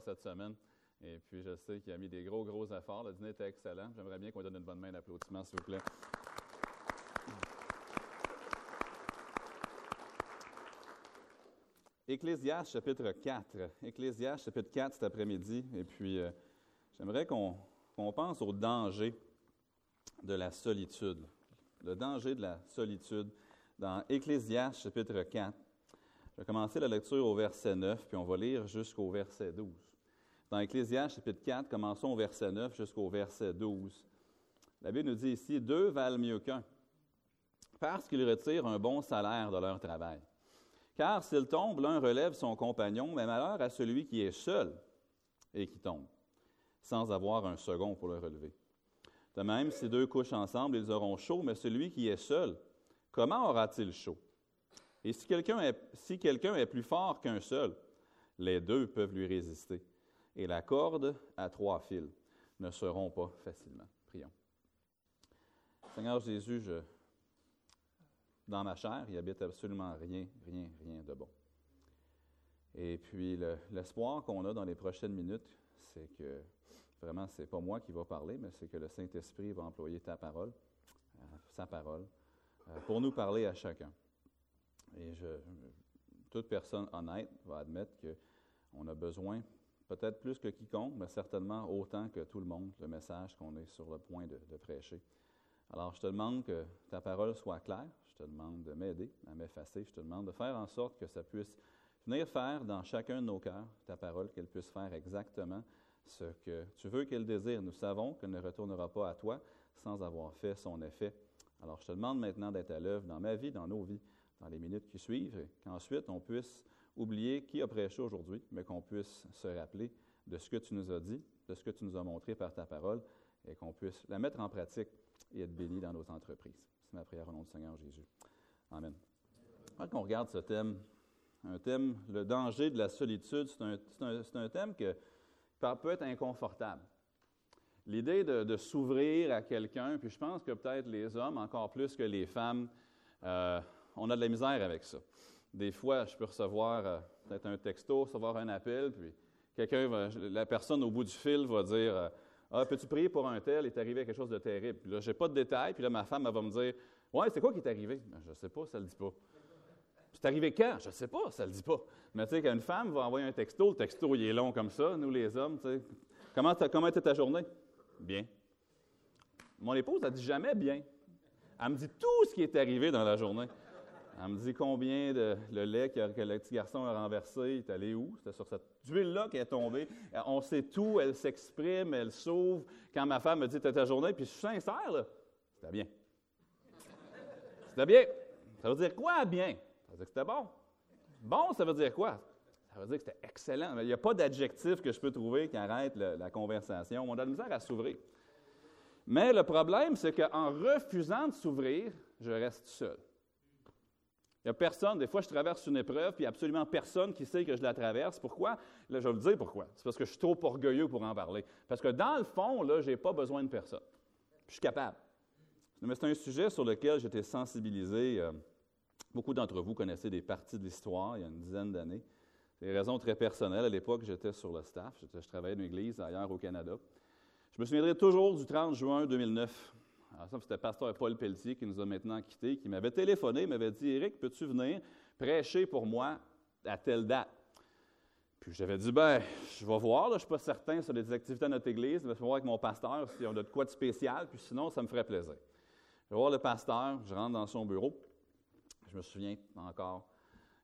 cette semaine. Et puis, je sais qu'il a mis des gros, gros efforts. Le dîner était excellent. J'aimerais bien qu'on donne une bonne main d'applaudissement, s'il vous plaît. Ecclésiaste chapitre 4. Ecclésiaste chapitre 4 cet après-midi. Et puis, euh, j'aimerais qu'on pense au danger de la solitude. Le danger de la solitude dans Ecclésiaste chapitre 4. Je vais commencer la lecture au verset 9, puis on va lire jusqu'au verset 12. Dans Ecclésiaste chapitre 4, commençons au verset 9 jusqu'au verset 12. La Bible nous dit ici, deux valent mieux qu'un, parce qu'ils retirent un bon salaire de leur travail. Car s'il tombe, l'un relève son compagnon, mais malheur à celui qui est seul et qui tombe, sans avoir un second pour le relever. De même, si deux couchent ensemble, ils auront chaud, mais celui qui est seul, comment aura-t-il chaud? Et si quelqu'un est, plus fort qu'un seul, les deux peuvent lui résister. Et la corde à trois fils ne seront pas facilement. Prions. Seigneur Jésus, dans ma chair, il habite absolument rien, rien, rien de bon. Et puis, l'espoir qu'on a dans les prochaines minutes, c'est que vraiment, ce n'est pas moi qui va parler, mais c'est que le Saint-Esprit va employer ta parole, euh, sa parole, euh, pour nous parler à chacun. Et toute personne honnête va admettre qu'on a besoin, peut-être plus que quiconque, mais certainement autant que tout le monde, le message qu'on est sur le point de prêcher. Alors, je te demande que ta parole soit claire. Je te demande de m'aider à m'effacer. Je te demande de faire en sorte que ça puisse venir faire dans chacun de nos cœurs, ta parole, qu'elle puisse faire exactement ce que tu veux qu'elle désire. Nous savons qu'elle ne retournera pas à toi sans avoir fait son effet. Alors, je te demande maintenant d'être à l'œuvre dans ma vie, dans nos vies, dans les minutes qui suivent, et qu'ensuite on puisse oublier qui a prêché aujourd'hui, mais qu'on puisse se rappeler de ce que tu nous as dit, de ce que tu nous as montré par ta parole, et qu'on puisse la mettre en pratique et être béni dans nos entreprises. C'est ma prière au nom du Seigneur Jésus. Amen. Quand on regarde ce thème, un thème, le danger de la solitude, c'est un, un, thème qui peut être inconfortable. L'idée de, s'ouvrir à quelqu'un, puis je pense que peut-être les hommes, encore plus que les femmes, euh, on a de la misère avec ça. Des fois, je peux recevoir euh, peut-être un texto, recevoir un appel, puis quelqu'un, la personne au bout du fil va dire euh, ah, peux-tu prier pour un tel? Il est arrivé quelque chose de terrible. Puis là, je n'ai pas de détails. Puis là, ma femme, elle va me dire Ouais, c'est quoi qui est arrivé? Ben, je sais pas, ça le dit pas. C'est arrivé quand? Je ne sais pas, ça ne le dit pas. Mais tu sais, quand une femme va envoyer un texto, le texto, il est long comme ça, nous les hommes, tu sais. Comment, comment était ta journée? Bien. Mon épouse, elle dit jamais bien. Elle me dit tout ce qui est arrivé dans la journée. Elle me dit combien de le lait que, le petit garçon a renversé, il est allé où? C'était sur cette huile-là qui est tombée. Euh, on sait tout, elle s'exprime, elle s'ouvre. Quand ma femme me dit T'as ta journée, puis je suis sincère, là, c'était bien. C'était bien. Ça veut dire quoi, bien? Ça veut dire que c'était bon. Bon, ça veut dire quoi? Ça veut dire que c'était excellent. Il n'y a pas d'adjectif que je peux trouver qui arrête la conversation. On a de la misère à s'ouvrir. Mais le problème, c'est qu'en refusant de s'ouvrir, je reste seul. Il n'y a personne, des fois je traverse une épreuve, puis absolument personne qui sait que je la traverse. Pourquoi? Là, je vais vous dire pourquoi. C'est parce que je suis trop orgueilleux pour en parler. Parce que dans le fond, là, je n'ai pas besoin de personne. Je suis capable. Mais c'est un sujet sur lequel j'étais sensibilisé. Euh, beaucoup d'entre vous connaissez des parties de l'histoire il y a une dizaine d'années. Des raisons très personnelles. À l'époque, j'étais sur le staff. Je travaillais dans une église ailleurs au Canada. Je me souviendrai toujours du 30 juin 2009. Alors, ça, c'était pasteur Paul Pelletier qui nous a maintenant quittés, qui m'avait téléphoné, m'avait dit Éric, peux-tu venir prêcher pour moi à telle date? Puis j'avais dit ben, je vais voir, je ne suis pas certain sur les activités de notre église, mais je vais voir avec mon pasteur si on a de quoi de spécial, puis sinon, ça me ferait plaisir. Je vais voir le pasteur, je rentre dans son bureau. Je me souviens encore,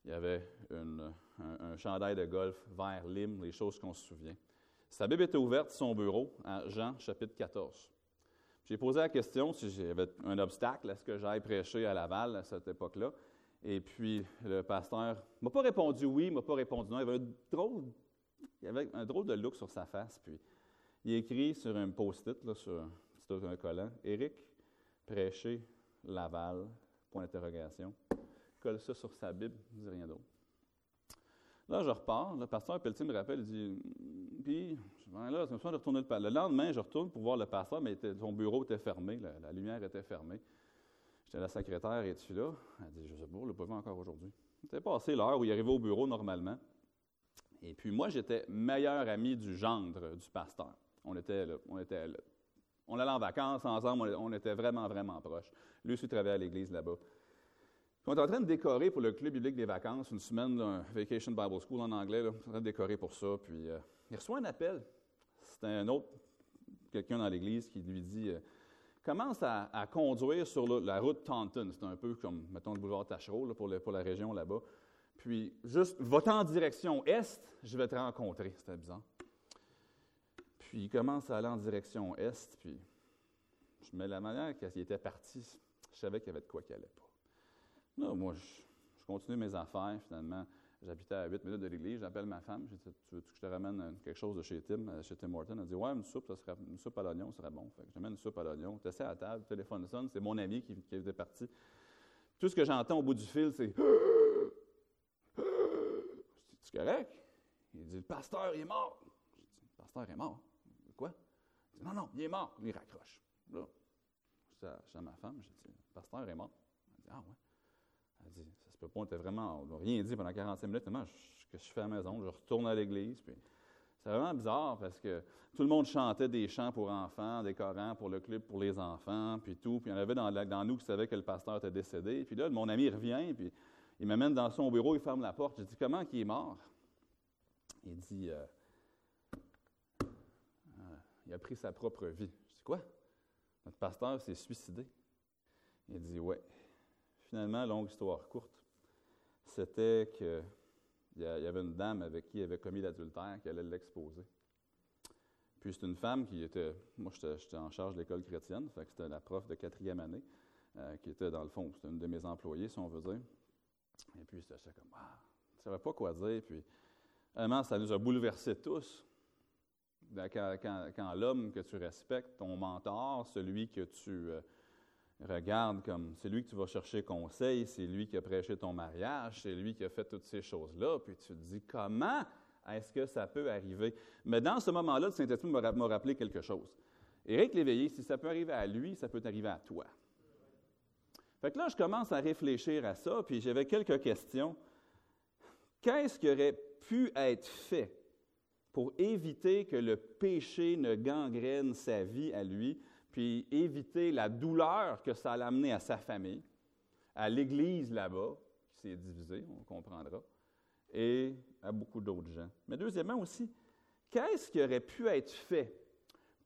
il y avait un, un, chandail de golf vert lime, les choses qu'on se souvient. Sa Bible était ouverte, son bureau, à Jean chapitre 14. J'ai posé la question si j'avais un obstacle à ce que j'aille prêcher à Laval à cette époque-là. Et puis, le pasteur ne m'a pas répondu oui, m'a pas répondu non. Il avait, un drôle, il avait un drôle de look sur sa face. Puis, il écrit sur un post-it, sur un petit collant, Éric, prêcher Laval, point d'interrogation. Colle ça sur sa Bible, ne dit rien d'autre. Là, je repars. Le pasteur Pelletier me rappelle, il dit Puis, là, me de retourner le Le lendemain, je retourne pour voir le pasteur, mais son bureau était fermé, la, lumière était fermée. J'étais la secrétaire, es-tu là? Elle dit Je sais pas, ne l'ai pas vu encore aujourd'hui. C'était passé l'heure où il arrivait au bureau normalement. Et puis moi, j'étais meilleur ami du gendre du pasteur. On était, on était on allait en vacances ensemble, on était vraiment, vraiment proches. Lui aussi travaillait à l'église là-bas. On est en train de décorer pour le club biblique des vacances, une semaine, un Vacation Bible School en anglais, là, on est en train de décorer pour ça. Puis euh, il reçoit un appel. C'était un autre, quelqu'un dans l'église qui lui dit euh, commence à, conduire sur la route Taunton. C'est un peu comme, mettons, le boulevard Tachereau pour, pour la région là-bas. Puis juste, va en direction est, je vais te rencontrer. C'était bizarre. Puis il commence à aller en direction est, puis je mets la manière qu'il était parti, je savais qu'il y avait de quoi qu'il n'allait pas. Là, moi, je, continue mes affaires, finalement. J'habitais à 8 minutes de l'église, j'appelle ma femme, je dis Tu veux que je te ramène quelque chose de chez Tim, euh, chez Tim Horton? Elle dit Ouais, une soupe, ça serait, une soupe à l'oignon, ça serait bon. Fait que j'amène une soupe à l'oignon. Tu à la table, le téléphone sonne, c'est mon ami qui, qui était parti. Tout ce que j'entends au bout du fil, c'est C'est correct? Il dit Le pasteur est mort. Je dis Le pasteur est mort? Quoi? Il dit, non, non, il est mort. Il raccroche. Là, je dis à, ma femme, je dis, le pasteur est mort. Elle dit, ah ouais. Elle dit, pas, on était vraiment, on n'a rien dit pendant 45 minutes. Moi, ce que je fais à la maison, je retourne à l'église. C'est vraiment bizarre parce que tout le monde chantait des chants pour enfants, des Corans pour le club pour les enfants, puis tout. Puis il y en avait dans, nous qui savaient que le pasteur était décédé. Puis là, mon ami revient, puis il m'amène dans son bureau, il ferme la porte. Je dis, comment il est mort? Il dit, euh, il a pris sa propre vie. Je dis quoi? Notre pasteur s'est suicidé. Il dit ouais. Finalement, longue histoire courte, c'était qu'il y avait une dame avec qui il avait commis l'adultère qui allait l'exposer. Puis c'est une femme qui était, moi j'étais en charge de l'école chrétienne, c'était la prof de quatrième année, euh, qui était dans le fond, c'était une de mes employées, si on veut dire. Et puis j'étais comme, ah, je ne savais pas quoi dire. Puis vraiment, ça nous a bouleversés tous. Ben, quand, l'homme que tu respectes, ton mentor, celui que tu euh, regardes comme, c'est lui que tu vas chercher conseil, c'est lui qui a prêché ton mariage, c'est lui qui a fait toutes ces choses-là, puis tu te dis comment est-ce que ça peut arriver? Mais dans ce moment-là, le Saint-Esprit m'a rappelé quelque chose. Éric Léveillé, si ça peut arriver à lui, ça peut arriver à toi. Fait que là, je commence à réfléchir à ça, puis j'avais quelques questions. Qu'est-ce qui aurait pu être fait pour éviter que le péché ne gangrène sa vie à lui, puis éviter la douleur que ça allait amener à sa famille, à l'Église là-bas, qui s'est divisée, on comprendra, et à beaucoup d'autres gens. Mais deuxièmement aussi, qu'est-ce qui aurait pu être fait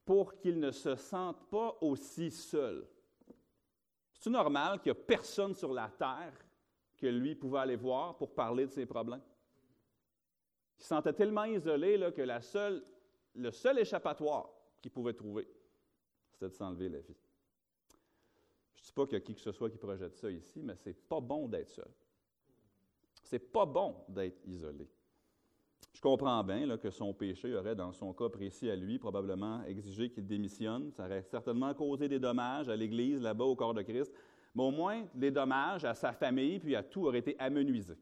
pour qu'il ne se sente pas aussi seul? C'est normal qu'il n'y a personne sur la terre que lui pouvait aller voir pour parler de ses problèmes? Il se sentait tellement isolé là, que le seul échappatoire qu'il pouvait trouver, c'était de s'enlever la vie. Je ne dis pas qu'il y a qui que ce soit qui projette ça ici, mais c'est pas bon d'être seul. C'est pas bon d'être isolé. Je comprends bien que son péché aurait, dans son cas précis à lui, probablement exigé qu'il démissionne. Ça aurait certainement causé des dommages à l'Église, là-bas, au corps de Christ. Mais au moins, les dommages à sa famille puis à tout auraient été amenuisés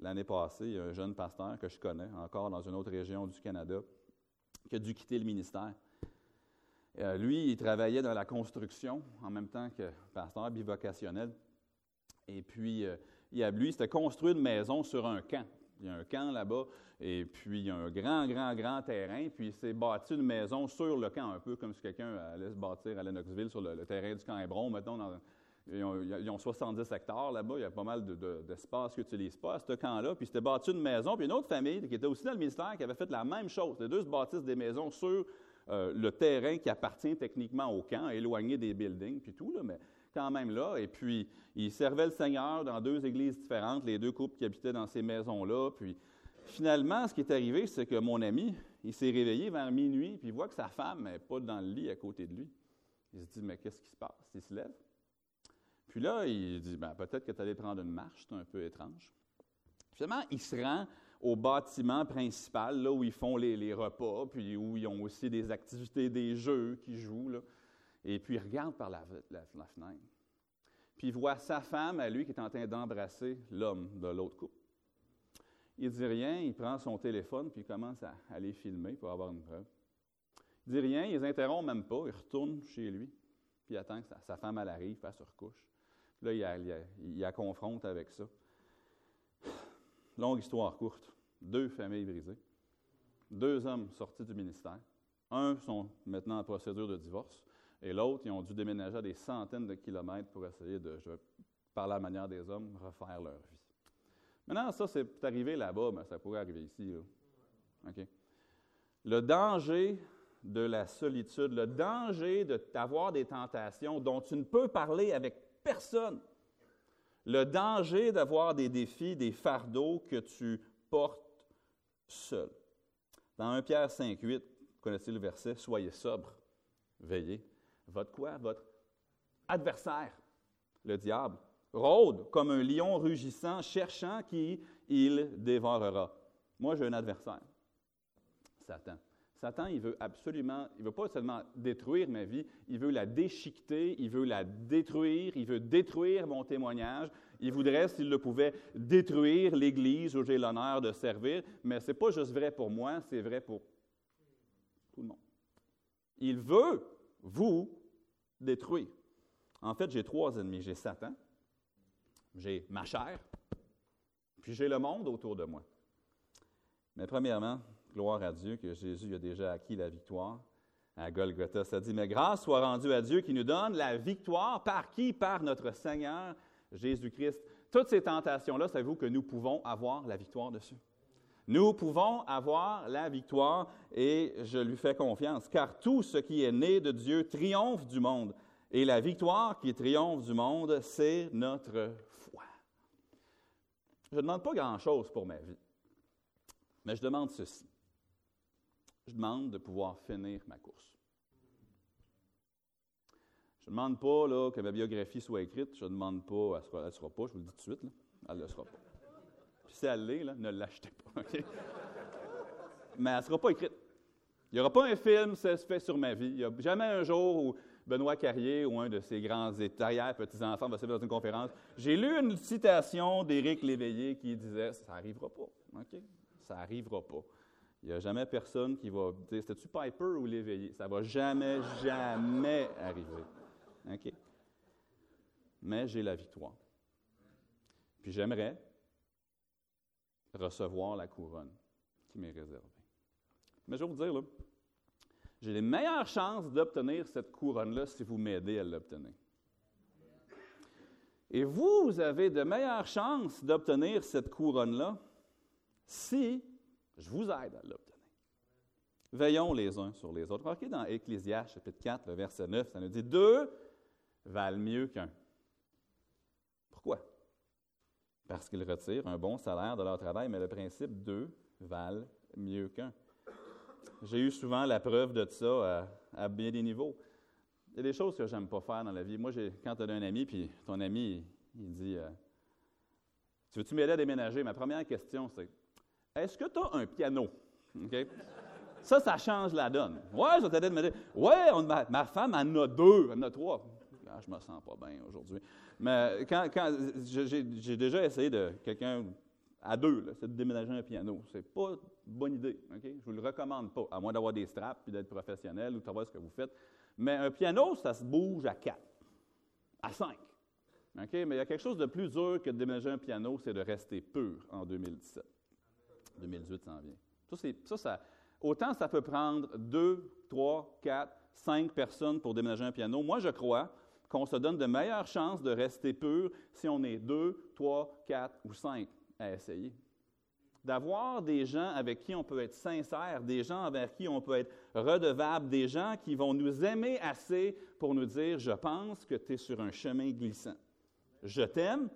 l'année passée, il y a un jeune pasteur que je connais, encore dans une autre région du Canada, qui a dû quitter le ministère. Euh, lui, il travaillait dans la construction en même temps que pasteur bivocationnel. Et puis, euh, il a, lui, c'était construire une maison sur un camp. Il y a un camp là-bas, et puis il y a un grand, grand, grand terrain, puis il s'est bâti une maison sur le camp, un peu comme si quelqu'un allait se bâtir à Lennoxville sur le, terrain du camp Hébron, mettons, dans, ils ont, 70 hectares là-bas, il y a pas mal d'espace qu'ils n'utilisent pas à ce camp-là. Puis c'était bâti une maison, puis une autre famille qui était aussi dans le ministère qui avait fait la même chose. Les deux se bâtissent des maisons sur euh, le terrain qui appartient techniquement au camp, éloigné des buildings, puis tout, là, mais quand même là. Et puis, ils servaient le Seigneur dans deux églises différentes, les deux couples qui habitaient dans ces maisons-là. Puis, finalement, ce qui est arrivé, c'est que mon ami, il s'est réveillé vers minuit, puis il voit que sa femme n'est pas dans le lit à côté de lui. Il se dit, mais qu'est-ce qui se passe? Il se lève. Puis là, il dit ben, peut-être que tu allais prendre une marche, c'est un peu étrange. Finalement, il se rend au bâtiment principal, là où ils font les, repas, puis où ils ont aussi des activités, des jeux qu'ils jouent. Et puis il regarde par la, fenêtre. Puis il voit sa femme à lui qui est en train d'embrasser l'homme de l'autre couple. Il dit rien, il prend son téléphone, puis il commence à, aller filmer pour avoir une preuve. Il dit rien, il les interrompt même pas, il retourne chez lui, puis il attend que sa, femme arrive, elle se recouche. Là, il, la confronte avec ça. longue histoire courte, deux familles brisées, deux hommes sortis du ministère. Un sont maintenant en procédure de divorce et l'autre, ils ont dû déménager à des centaines de kilomètres pour essayer de, je par la manière des hommes, refaire leur vie. Maintenant, ça, c'est arrivé là-bas, mais ça pourrait arriver ici. Le danger de la solitude, le danger d'avoir des tentations dont tu ne peux parler avec personne, le danger d'avoir des défis, des fardeaux que tu portes seul. Dans 1 Pierre 5, 8, vous connaissez le verset, Soyez sobre, veillez. Votre quoi? Votre adversaire, le diable, rôde comme un lion rugissant, cherchant qui il dévorera. Moi, j'ai un adversaire, Satan. Satan, il veut absolument, il veut pas seulement détruire ma vie, il veut la déchiqueter, il veut la détruire, il veut détruire mon témoignage. Il voudrait, s'il le pouvait, détruire l'Église où j'ai l'honneur de servir, mais ce n'est pas juste vrai pour moi, c'est vrai pour tout le monde. Il veut vous détruire. En fait, j'ai trois ennemis. J'ai Satan, j'ai ma chair, puis j'ai le monde autour de moi. Mais premièrement, gloire à Dieu que Jésus a déjà acquis la victoire à Golgotha. Ça dit, mais grâce soit rendue à Dieu qui nous donne la victoire par qui? Par notre Seigneur Jésus-Christ. Toutes ces tentations-là, savez-vous que nous pouvons avoir la victoire dessus? Nous pouvons avoir la victoire et je lui fais confiance, car tout ce qui est né de Dieu triomphe du monde. Et la victoire qui triomphe du monde, c'est notre foi. Je ne demande pas grand-chose pour ma vie, mais je demande ceci. Je demande de pouvoir finir ma course. Je ne demande pas là, que ma biographie soit écrite. Je ne demande pas, elle ne sera, pas, je vous le dis tout de suite, là, elle ne le sera pas. Puis si elle l'est, ne l'achetez pas. Mais elle ne sera pas écrite. Il n'y aura pas un film, ça se fait sur ma vie. Il n'y a jamais un jour où Benoît Carrier ou un de ses grands arrière petits-enfants va se dans une conférence. J'ai lu une citation d'Éric Léveillé qui disait Ça n'arrivera pas. Ça n'arrivera pas. Il n'y a jamais personne qui va dire C'était-tu Piper ou Léveillé Ça ne va jamais, jamais arriver. OK? Mais j'ai la victoire. Puis j'aimerais recevoir la couronne qui m'est réservée. Mais je vais vous dire, là, j'ai les meilleures chances d'obtenir cette couronne-là si vous m'aidez à l'obtenir. Et vous, vous avez de meilleures chances d'obtenir cette couronne-là si je vous aide à l'obtenir. Veillons les uns sur les autres. Remarquez dans Ecclésias, chapitre 4, le verset 9, ça nous dit Deux valent mieux qu'un. Pourquoi? Parce qu'ils retirent un bon salaire de leur travail, mais le principe deux valent mieux qu'un. J'ai eu souvent la preuve de ça à, bien des niveaux. Il y a des choses que j'aime pas faire dans la vie. Moi, quand tu as un ami, puis ton ami, il, dit euh, Tu veux-tu m'aider à déménager Ma première question, c'est Est-ce que tu as un piano? Ça, ça change la donne. Ouais, je t'aider à déménager. Ouais, ma, ma, femme en a deux, elle en a trois. Ah, je me sens pas bien aujourd'hui. Mais quand, j'ai déjà essayé de quelqu'un à deux, c'est de déménager un piano. C'est pas une bonne idée. Ok? Je vous le recommande pas, à moins d'avoir des straps puis d'être professionnel ou de savoir ce que vous faites. Mais un piano, ça se bouge à quatre, à cinq. Mais il y a quelque chose de plus dur que de déménager un piano, c'est de rester pur en 2017. 2018 s'en vient. Ça, autant ça peut prendre deux, trois, quatre, cinq personnes pour déménager un piano. Moi, je crois qu'on se donne de meilleures chances de rester pur si on est deux, trois, quatre ou cinq à essayer. D'avoir des gens avec qui on peut être sincère, des gens envers qui on peut être redevable, des gens qui vont nous aimer assez pour nous dire Je pense que tu es sur un chemin glissant. Je t'aime,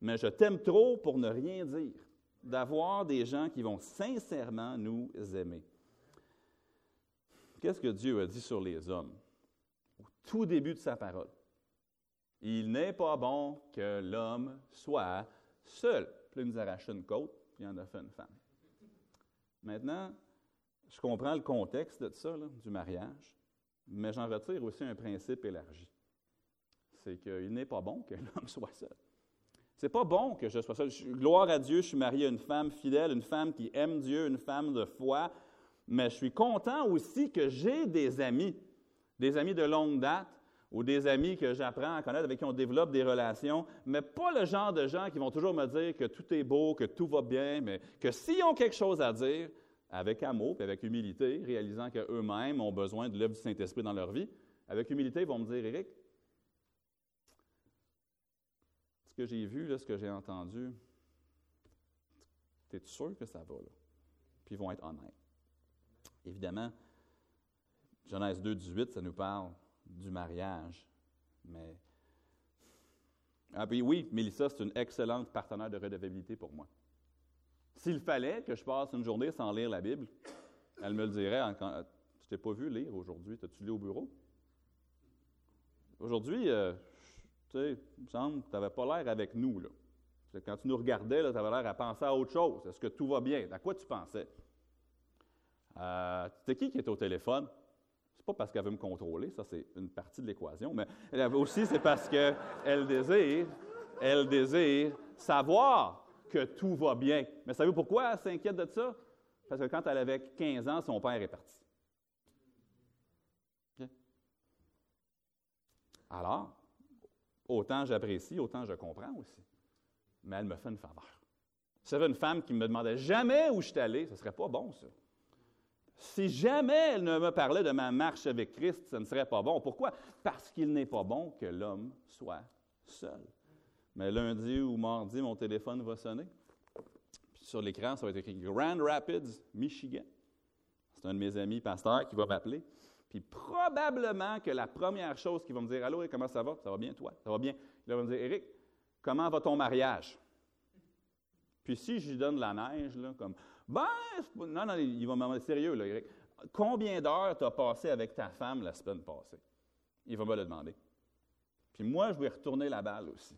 mais je t'aime trop pour ne rien dire. D'avoir des gens qui vont sincèrement nous aimer. Qu'est-ce que Dieu a dit sur les hommes? Au tout début de sa parole? Il n'est pas bon que l'homme soit seul. Puis il nous a arraché une côte, puis il en a fait une femme. Maintenant, je comprends le contexte de ça, du mariage, mais j'en retire aussi un principe élargi. C'est qu'il n'est pas bon que l'homme soit seul. C'est pas bon que je sois seul. Gloire à Dieu, je suis marié à une femme fidèle, une femme qui aime Dieu, une femme de foi, mais je suis content aussi que j'ai des amis, des amis de longue date, ou des amis que j'apprends à connaître, avec qui on développe des relations, mais pas le genre de gens qui vont toujours me dire que tout est beau, que tout va bien, mais que s'ils ont quelque chose à dire, avec amour et avec humilité, réalisant qu'eux-mêmes ont besoin de l'œuvre du Saint-Esprit dans leur vie, avec humilité, ils vont me dire, Éric, ce que j'ai vu, là, ce que j'ai entendu, es sûr que ça va? Là? Puis ils vont être honnêtes. Évidemment, Genèse 2, 18, ça nous parle du mariage. Mais. Ah, puis oui, Mélissa, c'est une excellente partenaire de redevabilité pour moi. S'il fallait que je passe une journée sans lire la Bible, elle me le dirait. Je t'ai pas vu lire aujourd'hui? T'as-tu lu au bureau? Aujourd'hui, euh, tu sais, il me semble que tu n'avais pas l'air avec nous. Là. Quand tu nous regardais, tu avais l'air à penser à autre chose. Est-ce que tout va bien? À quoi tu pensais? Euh, C'était qui qui était au téléphone? C'est pas parce qu'elle veut me contrôler, ça c'est une partie de l'équation, mais aussi c'est parce qu'elle désire, elle désire savoir que tout va bien. Mais savez-vous pourquoi elle s'inquiète de ça? Parce que quand elle avait 15 ans, son père est parti. Alors, autant j'apprécie, autant je comprends aussi. Mais elle me fait une faveur. Si j'avais une femme qui me demandait jamais où je suis allé, ce ne serait pas bon, ça. Si jamais elle ne me parlait de ma marche avec Christ, ce ne serait pas bon. Pourquoi? Parce qu'il n'est pas bon que l'homme soit seul. Mais lundi ou mardi, mon téléphone va sonner. Sur l'écran, ça va être écrit Grand Rapids, Michigan. C'est un de mes amis pasteurs qui va m'appeler. Puis probablement que la première chose qu'il va me dire Allô, comment ça va? Ça va bien, toi? Ça va bien. Il va me dire Éric, comment va ton mariage? Puis si je lui donne la neige, là, comme ben, non, non, il va me demander sérieux, là, Eric. Combien d'heures tu as passé avec ta femme la semaine passée? Il va me le demander. Puis moi, je vais retourner la balle aussi.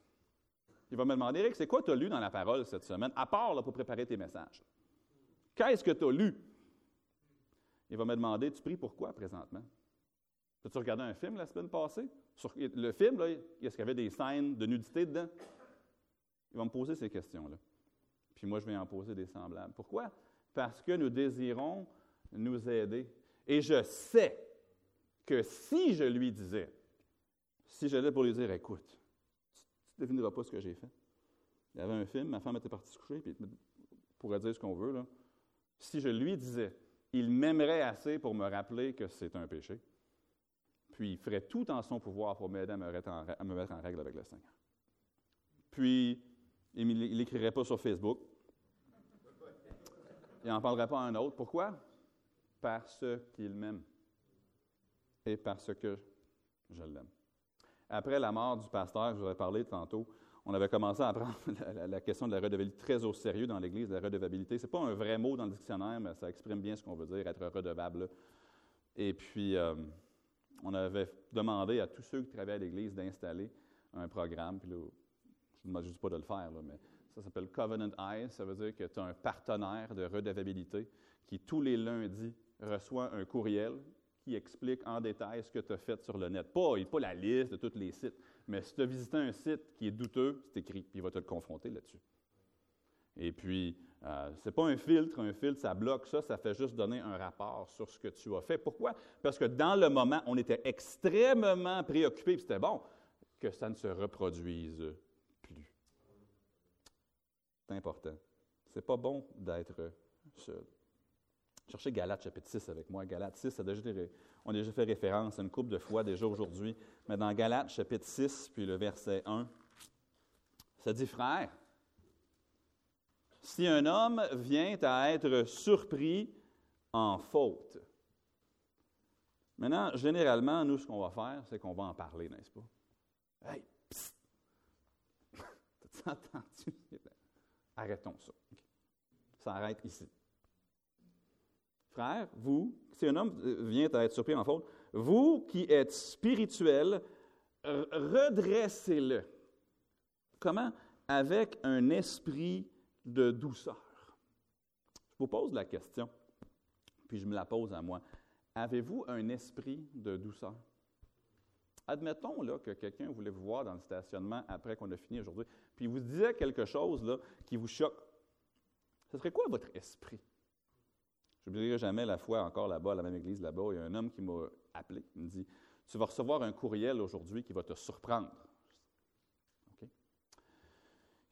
Il va me demander, Eric, c'est quoi tu as lu dans la parole cette semaine, à part pour préparer tes messages? Qu'est-ce que tu as lu? Il va me demander, tu pries pourquoi présentement? As-tu regardé un film la semaine passée? Le film, là, est-ce qu'il y avait des scènes de nudité dedans? Il va me poser ces questions-là puis moi je vais en poser des semblables. Pourquoi? Parce que nous désirons nous aider. Et je sais que si je lui disais, si j'allais pour lui dire, écoute, tu ne devineras pas ce que j'ai fait. Il y avait un film, ma femme était partie se coucher, puis pourrait dire ce qu'on veut. Là. Si je lui disais, il m'aimerait assez pour me rappeler que c'est un péché, puis il ferait tout en son pouvoir pour m'aider à me mettre en, règle avec le Seigneur. Puis, il n'écrirait pas sur Facebook. Il n'en parlerait pas à un autre. Pourquoi? Parce qu'il m'aime et parce que je l'aime. Après la mort du pasteur, je vous ai parlé tantôt, on avait commencé à prendre la, question de la redevabilité très au sérieux dans l'Église, la redevabilité. Ce n'est pas un vrai mot dans le dictionnaire, mais ça exprime bien ce qu'on veut dire, être redevable. Et puis, euh, on avait demandé à tous ceux qui travaillaient à l'Église d'installer un programme. Puis là, je ne juste pas de le faire, mais ça s'appelle Covenant Eyes. Ça veut dire que tu as un partenaire de redevabilité qui, tous les lundis, reçoit un courriel qui explique en détail ce que tu as fait sur le net. Pas, pas la liste de tous les sites, mais si tu as visité un site qui est douteux, c'est écrit, puis il va te le confronter là-dessus. Et puis, euh, ce n'est pas un filtre. Un filtre, ça bloque ça. Ça fait juste donner un rapport sur ce que tu as fait. Pourquoi? Parce que dans le moment, on était extrêmement préoccupés, puis c'était bon, que ça ne se reproduise c'est important. C'est pas bon d'être seul. Cherchez Galates chapitre 6 avec moi. Galates 6, on a déjà fait référence à une couple de fois déjà aujourd'hui. Mais dans Galates chapitre 6, puis le verset 1, ça dit Frère, si un homme vient à être surpris en faute, maintenant, généralement, nous, ce qu'on va faire, c'est qu'on va en parler, n'est-ce pas? Hey, psst! T'as entendu? Arrêtons ça. Ça arrête ici. Frère, vous, si un homme vient à être surpris en faute, vous qui êtes spirituel, redressez-le. Comment? Avec un esprit de douceur. Je vous pose la question, puis je me la pose à moi. Avez-vous un esprit de douceur? Admettons là, que quelqu'un voulait vous voir dans le stationnement après qu'on a fini aujourd'hui, puis il vous disait quelque chose là, qui vous choque. Ce serait quoi votre esprit? N'oublierai jamais la fois encore là-bas, à la même église là-bas, il y a un homme qui m'a appelé. Il me dit Tu vas recevoir un courriel aujourd'hui qui va te surprendre.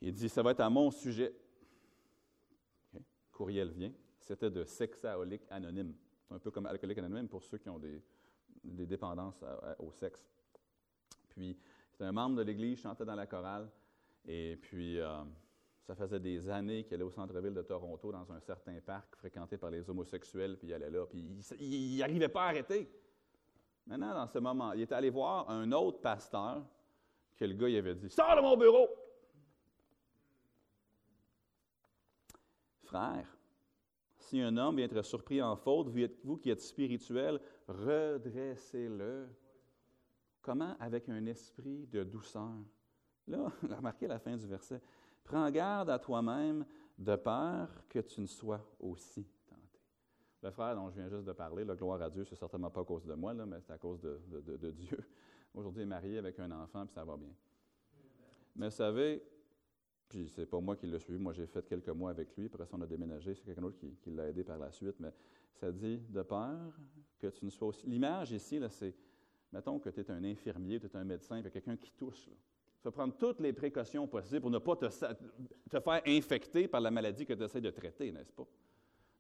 Il dit, ça va être à mon sujet. Courriel vient. C'était de sexaholique anonyme. Un peu comme alcoolique anonyme pour ceux qui ont des, dépendances au sexe. Puis, c'était un membre de l'Église, chantait dans la chorale. Et puis, euh, ça faisait des années qu'il allait au centre-ville de Toronto, dans un certain parc fréquenté par les homosexuels, puis il allait là, puis il n'arrivait pas à arrêter. Maintenant, dans ce moment, il est allé voir un autre pasteur que le gars avait dit Sors de mon bureau Frère, si un homme vient être surpris en faute, vous qui êtes spirituel, redressez-le. Comment? Avec un esprit de douceur. Là, remarquez la fin du verset. Prends garde à toi-même de peur que tu ne sois aussi tenté. Le frère dont je viens juste de parler, la gloire à Dieu, c'est certainement pas à cause de moi, là, mais c'est à cause de, Dieu. Aujourd'hui, est marié avec un enfant, puis ça va bien. Mais vous savez, puis c'est pas moi qui l'ai suivi, moi j'ai fait quelques mois avec lui, après ça on a déménagé, c'est quelqu'un d'autre qui, l'a aidé par la suite, mais ça dit de peur que tu ne sois aussi. L'image ici, là, c'est, mettons que tu es un infirmier, tu es un médecin, puis quelqu'un qui touche. Tu vas prendre toutes les précautions possibles pour ne pas te, te faire infecter par la maladie que tu essaies de traiter, n'est-ce pas?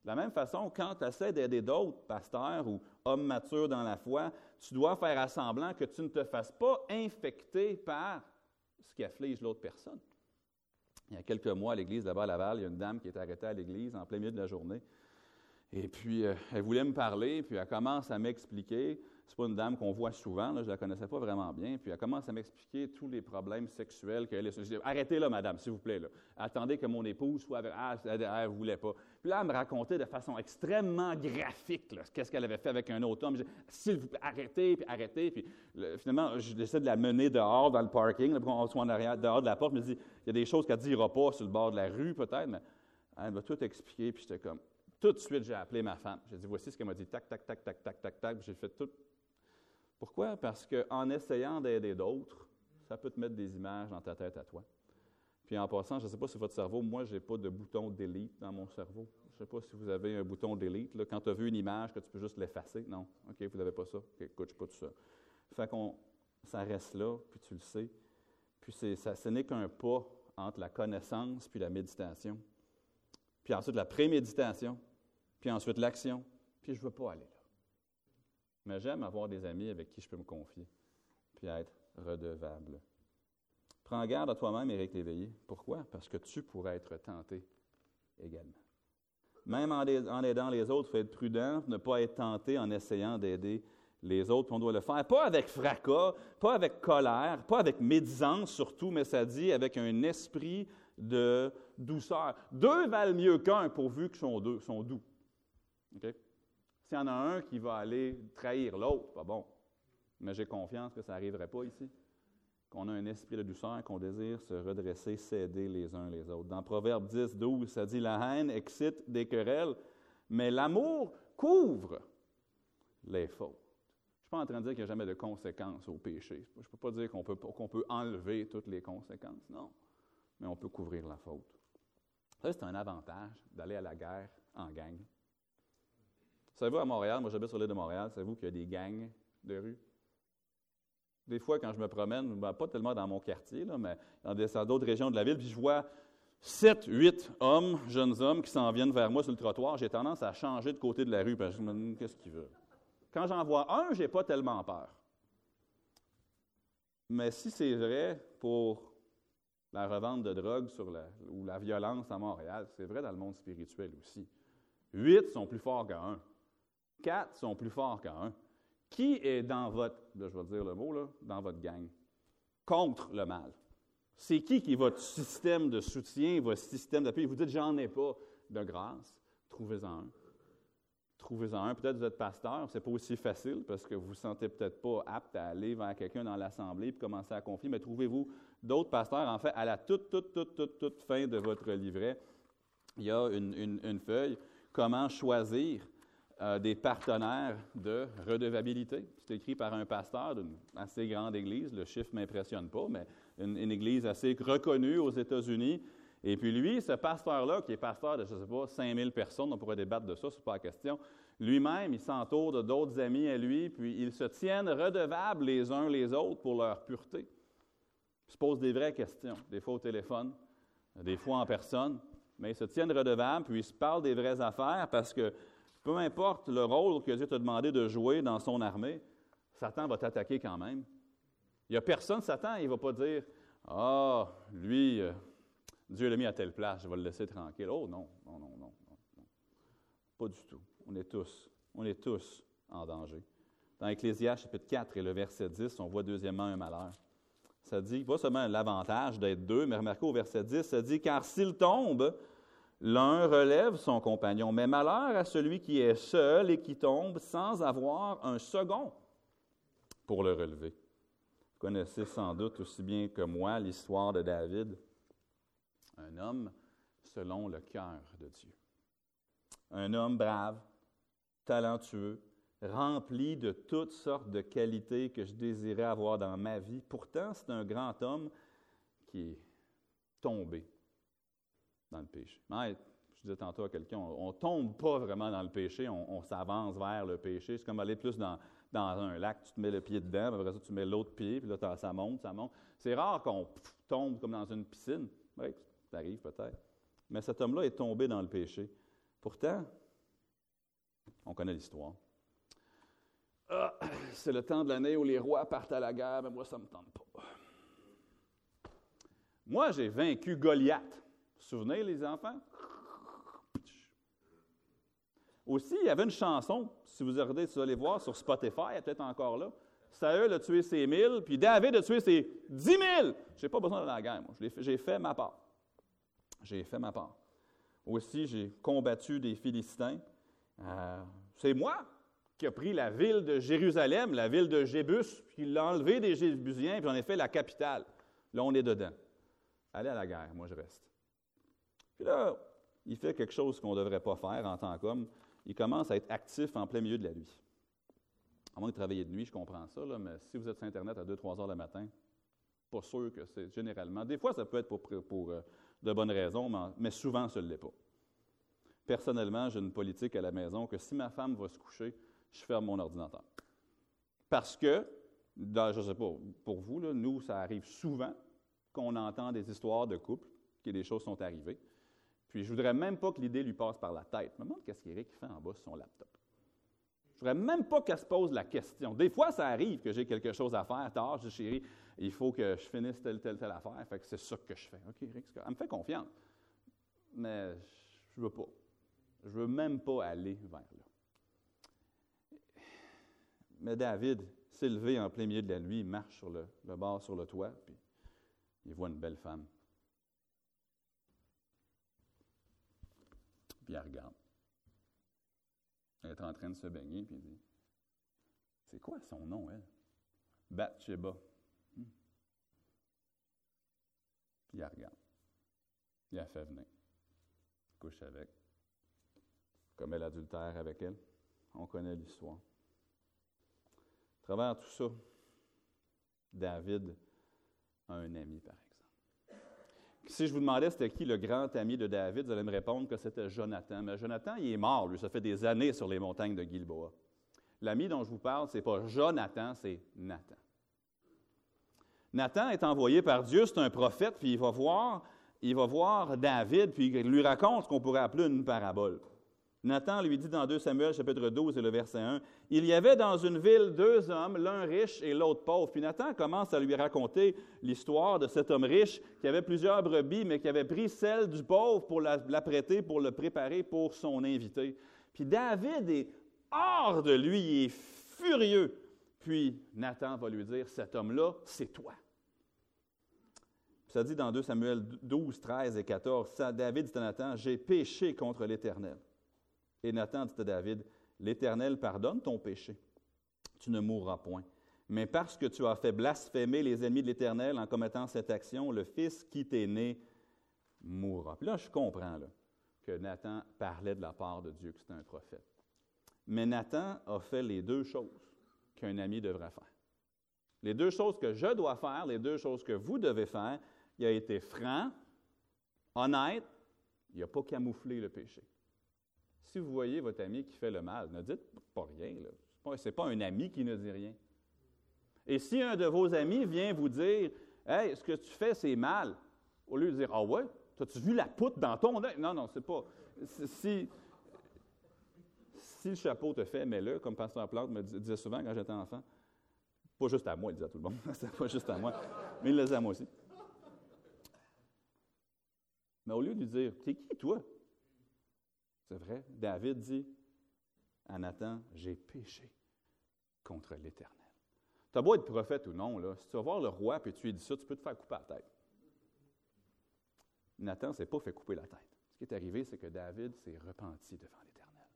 De la même façon, quand tu essaies d'aider d'autres pasteurs ou hommes matures dans la foi, tu dois faire à semblant que tu ne te fasses pas infecter par ce qui afflige l'autre personne. Il y a quelques mois, à l'église là-bas à Laval, il y a une dame qui est arrêtée à l'église en plein milieu de la journée. Et puis, euh, elle voulait me parler, puis elle commence à m'expliquer c'est pas une dame qu'on voit souvent, là, je la connaissais pas vraiment bien. Puis elle commence à m'expliquer tous les problèmes sexuels qu'elle a. Je dis, arrêtez là, madame, s'il vous plaît. Attendez que mon épouse soit avec. Ah, elle ne voulait pas. Puis là, elle me racontait de façon extrêmement graphique qu'est-ce qu'elle avait fait avec un autre homme. S'il vous plaît, arrêtez, puis arrêtez. Puis finalement, je décide de la mener dehors dans le parking, là, pour qu'on soit en arrière, dehors de la porte. Je me dis, il y a des choses qu'elle ne dira pas sur le bord de la rue, peut-être, mais elle m'a tout expliqué. Puis j'étais comme, tout de suite, j'ai appelé ma femme. J'ai dit, voici ce qu'elle m'a dit, tac, tac, tac, tac, tac, tac, tac. J'ai fait tout pourquoi? Parce qu'en essayant d'aider d'autres, ça peut te mettre des images dans ta tête à toi. Puis en passant, je ne sais pas si votre cerveau, moi, je n'ai pas de bouton delete dans mon cerveau. Je ne sais pas si vous avez un bouton delete. Là, quand tu as vu une image, que tu peux juste l'effacer. Non. OK, vous n'avez pas ça. OK, écoute, je pas tout ça. Fait qu'on, ça reste là, puis tu le sais. Puis ça, ce n'est qu'un pas entre la connaissance puis la méditation. Puis ensuite la préméditation. Puis ensuite l'action. Puis je ne veux pas aller là. Mais j'aime avoir des amis avec qui je peux me confier, puis être redevable. Prends garde à toi-même, Éric Léveillé. Pourquoi? Parce que tu pourrais être tenté également. Même en, aidant les autres, il faut être prudent, ne pas être tenté en essayant d'aider les autres, on doit le faire, pas avec fracas, pas avec colère, pas avec médisance surtout, mais ça dit avec un esprit de douceur. Deux valent mieux qu'un pourvu qu'ils sont, deux, sont doux. OK? S'il y en a un qui va aller trahir l'autre, pas bon. Mais j'ai confiance que ça n'arriverait pas ici. Qu'on a un esprit de douceur, qu'on désire se redresser, s'aider les uns les autres. Dans Proverbe 10, 12, ça dit La haine excite des querelles, mais l'amour couvre les fautes. Je ne suis pas en train de dire qu'il n'y a jamais de conséquences au péché. Je ne peux pas dire qu'on peut, qu'on peut enlever toutes les conséquences, non. Mais on peut couvrir la faute. Ça, c'est un avantage d'aller à la guerre en gang. Savez-vous, à Montréal, moi j'habite sur l'île de Montréal, savez-vous qu'il y a des gangs de rue? Des fois, quand je me promène, ben, pas tellement dans mon quartier, mais dans d'autres régions de la ville, puis je vois sept, huit hommes, jeunes hommes, qui s'en viennent vers moi sur le trottoir, j'ai tendance à changer de côté de la rue, parce que je me dis, qu'est-ce qu'il veut? Quand j'en vois un, je n'ai pas tellement peur. Mais si c'est vrai pour la revente de drogue ou la violence à Montréal, c'est vrai dans le monde spirituel aussi. Huit sont plus forts qu'un quatre sont plus forts qu'un. Qui est dans votre, je vais dire le mot, là, dans votre gang, contre le mal? C'est qui qui est votre système de soutien, votre système d'appui? Vous dites, j'en ai pas de grâce. Trouvez-en un. Trouvez-en un. Peut-être que vous êtes pasteur, c'est pas aussi facile parce que vous ne vous sentez peut-être pas apte à aller vers quelqu'un dans l'assemblée et commencer à confier, mais trouvez-vous d'autres pasteurs? En fait, à la toute, toute, toute, toute, toute fin de votre livret, il y a une, une feuille. Comment choisir euh, des partenaires de redevabilité. C'est écrit par un pasteur d'une assez grande église. Le chiffre ne m'impressionne pas, mais une, église assez reconnue aux États-Unis. Et puis lui, ce pasteur-là, qui est pasteur de, je ne sais pas, 5000 personnes, on pourrait débattre de ça, ce n'est pas la question, lui-même, il s'entoure de d'autres amis à lui, puis ils se tiennent redevables les uns les autres pour leur pureté. Ils se posent des vraies questions, des fois au téléphone, des fois en personne, mais ils se tiennent redevables, puis ils se parlent des vraies affaires parce que peu importe le rôle que Dieu t'a demandé de jouer dans son armée, Satan va t'attaquer quand même. Il n'y a personne, Satan, il ne va pas dire Ah, lui, euh, Dieu l'a mis à telle place, je vais le laisser tranquille. Oh non, non, non, non, non. Pas du tout. On est tous, on est tous en danger. Dans Ecclésias chapitre 4 et le verset 10, on voit deuxièmement un malheur. Ça dit, pas seulement l'avantage d'être deux, mais remarquez au verset 10, ça dit, car s'il tombe, l'un relève son compagnon, mais malheur à celui qui est seul et qui tombe sans avoir un second pour le relever. Vous connaissez sans doute aussi bien que moi l'histoire de David, un homme selon le cœur de Dieu. Un homme brave, talentueux, rempli de toutes sortes de qualités que je désirais avoir dans ma vie. Pourtant, c'est un grand homme qui est tombé dans le péché. je disais tantôt à quelqu'un, on ne tombe pas vraiment dans le péché, on, s'avance vers le péché. C'est comme aller plus dans, un lac, tu te mets le pied dedans, après ça, tu mets l'autre pied, puis là, ça monte, ça monte. C'est rare qu'on tombe comme dans une piscine. Oui, ça arrive peut-être. Mais cet homme-là est tombé dans le péché. Pourtant, on connaît l'histoire. Ah, c'est le temps de l'année où les rois partent à la guerre, mais moi, ça ne me tente pas. Moi, j'ai vaincu Goliath. Souvenez, les enfants? Aussi, il y avait une chanson, si vous regardez, si vous allez voir sur Spotify, elle est peut-être encore là. Saül a tué ses mille, puis David a tué ses dix mille. Je n'ai pas besoin de la guerre, moi. J'ai fait ma part. J'ai fait ma part. Aussi, j'ai combattu des Philistins. Euh, c'est moi qui a pris la ville de Jérusalem, la ville de Jébus, puis l'a enlevé des Jébusiens, puis j'en ai fait la capitale. Là, on est dedans. Allez à la guerre, moi je reste. Puis là, il fait quelque chose qu'on ne devrait pas faire en tant qu'homme. Il commence à être actif en plein milieu de la nuit. À moins de travailler de nuit, je comprends ça, là, mais si vous êtes sur Internet à 2-3 heures le matin, pas sûr que c'est généralement. Des fois, ça peut être pour, euh, de bonnes raisons, mais, souvent, ce ne l'est pas. Personnellement, j'ai une politique à la maison que si ma femme va se coucher, je ferme mon ordinateur. Parce que, je ne sais pas, pour vous, nous, ça arrive souvent qu'on entend des histoires de couple, que des choses sont arrivées. Puis je ne voudrais même pas que l'idée lui passe par la tête. Je me demande qu'est-ce qu'Éric fait en bas sur son laptop. Je ne voudrais même pas qu'elle se pose la question. Des fois, ça arrive que j'ai quelque chose à faire tard. Je dis, chérie, il faut que je finisse telle, telle, telle affaire. Fait que c'est ça que je fais. OK, Eric, elle me fait confiance. Mais je ne veux pas. Je veux même pas aller vers là. Mais David s'est levé en plein milieu de la nuit, il marche sur le, bord, sur le toit, puis il voit une belle femme. Puis il regarde. Elle est en train de se baigner, puis il dit C'est quoi son nom, elle? Bathsheba. Hmm. Puis il regarde. Il a fait venir. Couche avec. Comme elle adultère avec elle. On connaît l'histoire travers tout ça, David a un ami, par exemple. Si je vous demandais c'était qui le grand ami de David, vous allez me répondre que c'était Jonathan. Mais Jonathan, il est mort, lui, ça fait des années sur les montagnes de Gilboa. L'ami dont je vous parle, ce n'est pas Jonathan, c'est Nathan. Nathan est envoyé par Dieu, c'est un prophète, puis il va voir, il va voir David, puis il lui raconte ce qu'on pourrait appeler une parabole. Nathan lui dit dans 2 Samuel chapitre 12 et le verset 1, Il y avait dans une ville deux hommes, l'un riche et l'autre pauvre. Puis Nathan commence à lui raconter l'histoire de cet homme riche qui avait plusieurs brebis, mais qui avait pris celle du pauvre pour la, prêter, pour le préparer pour son invité. Puis David est hors de lui, il est furieux. Puis Nathan va lui dire, cet homme-là, c'est toi. ça dit dans 2 Samuel 12, 13 et 14, ça, David dit à Nathan, j'ai péché contre l'Éternel. Et Nathan dit à David, L'Éternel pardonne ton péché. Tu ne mourras point. Mais parce que tu as fait blasphémer les ennemis de l'Éternel en commettant cette action, le Fils qui t'est né mourra. Puis là, je comprends que Nathan parlait de la part de Dieu, que c'était un prophète. Mais Nathan a fait les deux choses qu'un ami devrait faire. Les deux choses que je dois faire, les deux choses que vous devez faire, il a été franc, honnête, il n'a pas camouflé le péché. Si vous voyez votre ami qui fait le mal, ne dites pas rien. Ce n'est pas, un ami qui ne dit rien. Et si un de vos amis vient vous dire Hey, ce que tu fais, c'est mal, au lieu de dire Ah ouais, as-tu vu la poutre dans ton œil? Non, non, c'est pas. Si, le chapeau te fait, mets-le, comme Pasteur Plante me disait souvent quand j'étais enfant. Pas juste à moi, il disait à tout le monde. c'est pas juste à moi. Mais il le disait à moi aussi. Mais au lieu de lui dire T'es qui, toi? C'est vrai? David dit à Nathan J'ai péché contre l'Éternel. Tu as beau être prophète ou non, là, si tu vas voir le roi et tu lui dis ça, tu peux te faire couper la tête. Nathan ne s'est pas fait couper la tête. Ce qui est arrivé, c'est que David s'est repenti devant l'Éternel.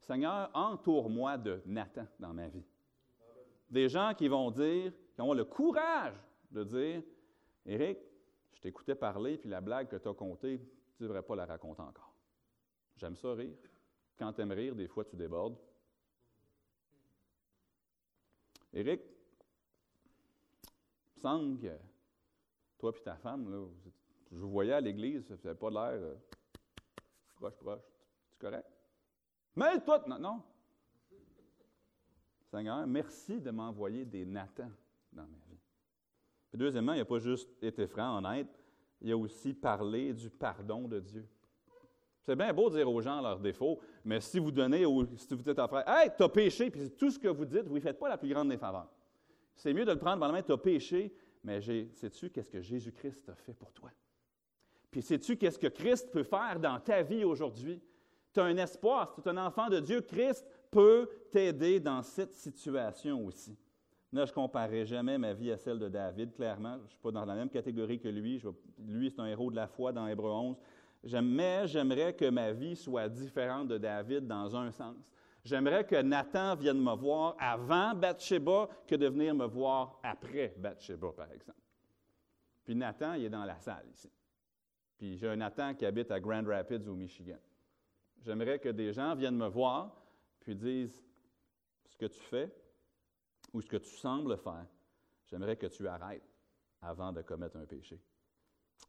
Seigneur, entoure-moi de Nathan dans ma vie. Des gens qui vont dire, qui ont le courage de dire Éric, je t'écoutais parler, puis la blague que tu as contée, tu ne devrais pas la raconter encore. J'aime ça rire. Quand tu aimes rire, des fois tu débordes. Éric, il semble que toi et ta femme, là, je vous voyais à l'église, ça n'avait pas l'air euh, proche, proche. C'est correct? Mais toi, non, non. Seigneur, merci de m'envoyer des Nathan dans ma vie. deuxièmement, il n'a pas juste été franc, honnête, il a aussi parlé du pardon de Dieu. C'est bien beau de dire aux gens leurs défauts, mais si vous donnez, si vous dites à un frère, Hey, tu as péché, puis tout ce que vous dites, vous ne faites pas la plus grande des faveurs. C'est mieux de le prendre par la main, tu as péché, mais sais-tu qu'est-ce que Jésus-Christ a fait pour toi? Puis sais-tu qu'est-ce que Christ peut faire dans ta vie aujourd'hui? Tu as un espoir, si tu es un enfant de Dieu, Christ peut t'aider dans cette situation aussi. Là, je ne comparerai jamais ma vie à celle de David, clairement. Je ne suis pas dans la même catégorie que lui. lui, c'est un héros de la foi dans Hébreu 11. Mais j'aimerais que ma vie soit différente de David dans un sens. J'aimerais que Nathan vienne me voir avant Bathsheba que de venir me voir après Bathsheba, par exemple. Puis Nathan, il est dans la salle ici. Puis j'ai un Nathan qui habite à Grand Rapids, au Michigan. J'aimerais que des gens viennent me voir puis disent ce que tu fais ou ce que tu sembles faire. J'aimerais que tu arrêtes avant de commettre un péché.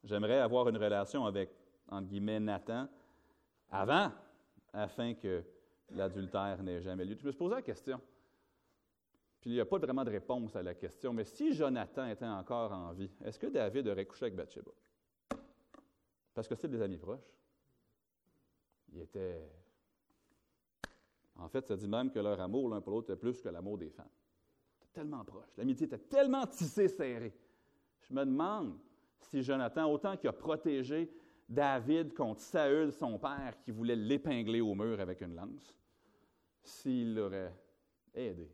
J'aimerais avoir une relation avec entre guillemets, Nathan, avant, afin que l'adultère n'ait jamais lieu. Tu peux se poser la question. Puis il n'y a pas vraiment de réponse à la question, mais si Jonathan était encore en vie, est-ce que David aurait couché avec Bathsheba? Parce que c'est des amis proches. Il était. En fait, ça dit même que leur amour l'un pour l'autre était plus que l'amour des femmes. C'était tellement proche. L'amitié était tellement tissée, serrée. Je me demande si Jonathan, autant qu'il a protégé David contre Saül, son père, qui voulait l'épingler au mur avec une lance, s'il l'aurait aidé.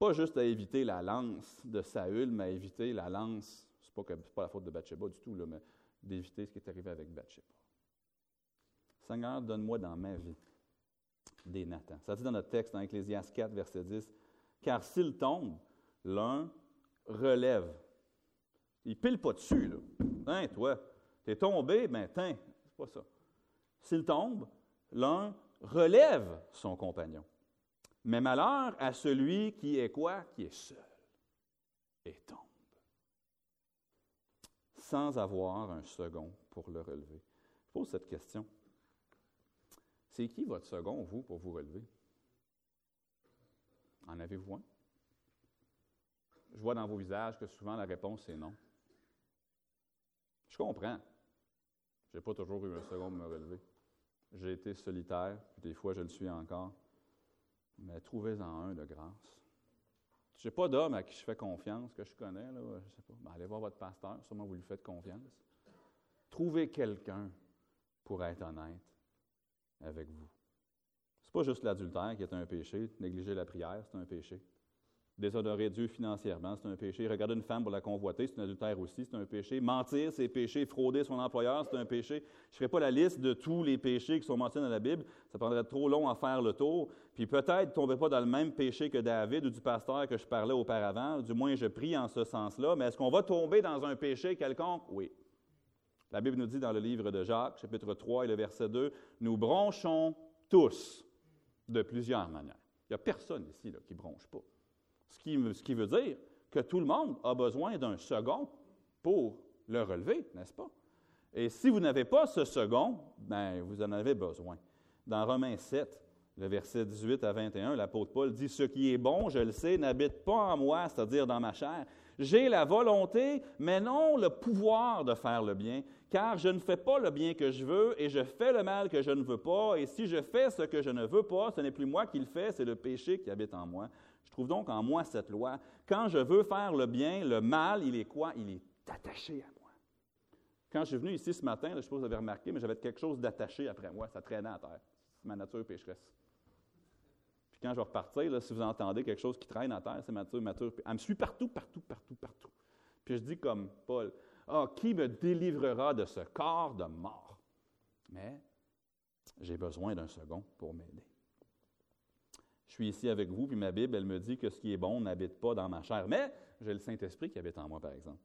Pas juste à éviter la lance de Saül, mais à éviter la lance, c'est pas, pas la faute de Bathsheba du tout, là, mais d'éviter ce qui est arrivé avec Bathsheba. Seigneur, donne-moi dans ma vie des Nathan. Ça dit dans notre texte, dans Ecclésias 4, verset 10, Car s'il tombe, l'un relève. Il pile pas dessus, là. Hein, toi? T'es tombé, ben tiens, c'est pas ça. S'il tombe, l'un relève son compagnon. Mais malheur à celui qui est quoi? Qui est seul et tombe. Sans avoir un second pour le relever. Je pose cette question. C'est qui votre second, vous, pour vous relever? En avez-vous un? Je vois dans vos visages que souvent la réponse est non. Je comprends. Je n'ai pas toujours eu un second pour me relever. J'ai été solitaire, puis des fois je le suis encore. Mais trouvez-en un de grâce. Je n'ai pas d'homme à qui je fais confiance, que je connais, là, je sais pas. Ben, allez voir votre pasteur, sûrement vous lui faites confiance. Trouvez quelqu'un pour être honnête avec vous. Ce n'est pas juste l'adultère qui est un péché. Négliger la prière, c'est un péché. Déshonorer Dieu financièrement, c'est un péché. Regarder une femme pour la convoiter, c'est un adultère aussi, c'est un péché. Mentir, c'est péché. Frauder son employeur, c'est un péché. Je ne ferai pas la liste de tous les péchés qui sont mentionnés dans la Bible. Ça prendrait trop long à faire le tour. Puis peut-être tomber pas dans le même péché que David ou du pasteur que je parlais auparavant. Du moins, je prie en ce sens-là. Mais est-ce qu'on va tomber dans un péché quelconque? Oui. La Bible nous dit dans le livre de Jacques, chapitre 3 et le verset 2, nous bronchons tous de plusieurs manières. Il n'y a personne ici qui ne bronche pas. Ce qui, veut dire que tout le monde a besoin d'un second pour le relever, n'est-ce pas? Et si vous n'avez pas ce second, ben, vous en avez besoin. Dans Romains 7, le verset 18 à 21, l'apôtre Paul dit, Ce qui est bon, je le sais, n'habite pas en moi, c'est-à-dire dans ma chair. J'ai la volonté, mais non le pouvoir de faire le bien, car je ne fais pas le bien que je veux et je fais le mal que je ne veux pas. Et si je fais ce que je ne veux pas, ce n'est plus moi qui le fais, c'est le péché qui habite en moi. Je trouve donc en moi cette loi. Quand je veux faire le bien, le mal, il est quoi? Il est attaché à moi. Quand je suis venu ici ce matin, je suppose que vous avez remarqué, mais j'avais quelque chose d'attaché après moi. Ça traînait à terre. C'est ma nature pécheresse. Puis quand je vais repartir, si vous entendez quelque chose qui traîne à terre, c'est ma nature, nature. Elle me suit partout, partout, partout, partout. Puis je dis comme Paul, ah, qui me délivrera de ce corps de mort? Mais j'ai besoin d'un second pour m'aider. Je suis ici avec vous, puis ma Bible, elle me dit que ce qui est bon n'habite pas dans ma chair. Mais j'ai le Saint-Esprit qui habite en moi, par exemple.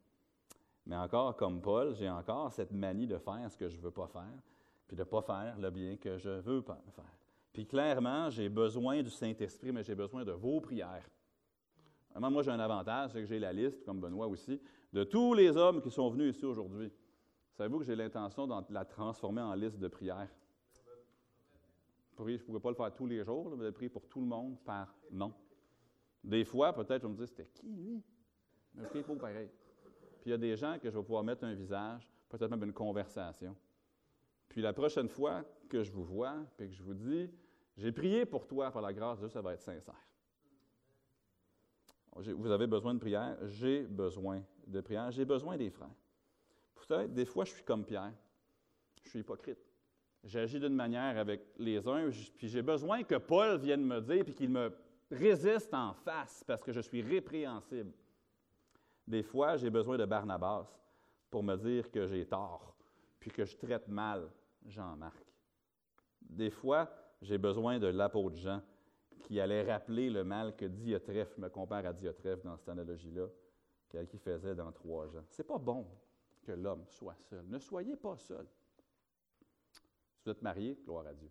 Mais encore, comme Paul, j'ai encore cette manie de faire ce que je ne veux pas faire, puis de ne pas faire le bien que je veux pas faire. Puis clairement, j'ai besoin du Saint-Esprit, mais j'ai besoin de vos prières. Vraiment, moi, j'ai un avantage, c'est que j'ai la liste, comme Benoît aussi, de tous les hommes qui sont venus ici aujourd'hui. Savez-vous que j'ai l'intention de la transformer en liste de prières? Je ne pourrais pas le faire tous les jours, mais de prier pour tout le monde par non. Des fois, peut-être, je me dis, c'était qui lui? Mais je pour pareil. Puis il y a des gens que je vais pouvoir mettre un visage, peut-être même une conversation. Puis la prochaine fois que je vous vois, puis que je vous dis, j'ai prié pour toi par la grâce de Dieu, ça va être sincère. Vous avez besoin de prière, j'ai besoin de prière, j'ai besoin des frères. Savez, des fois, je suis comme Pierre. Je suis hypocrite. J'agis d'une manière avec les uns, puis j'ai besoin que Paul vienne me dire, puis qu'il me résiste en face, parce que je suis répréhensible. Des fois, j'ai besoin de Barnabas pour me dire que j'ai tort, puis que je traite mal Jean-Marc. Des fois, j'ai besoin de l'apôtre Jean qui allait rappeler le mal que Diotrephe me compare à Diotrephe dans cette analogie-là, qu'il faisait dans trois Jean. C'est pas bon que l'homme soit seul. Ne soyez pas seul. Vous êtes marié, gloire à Dieu.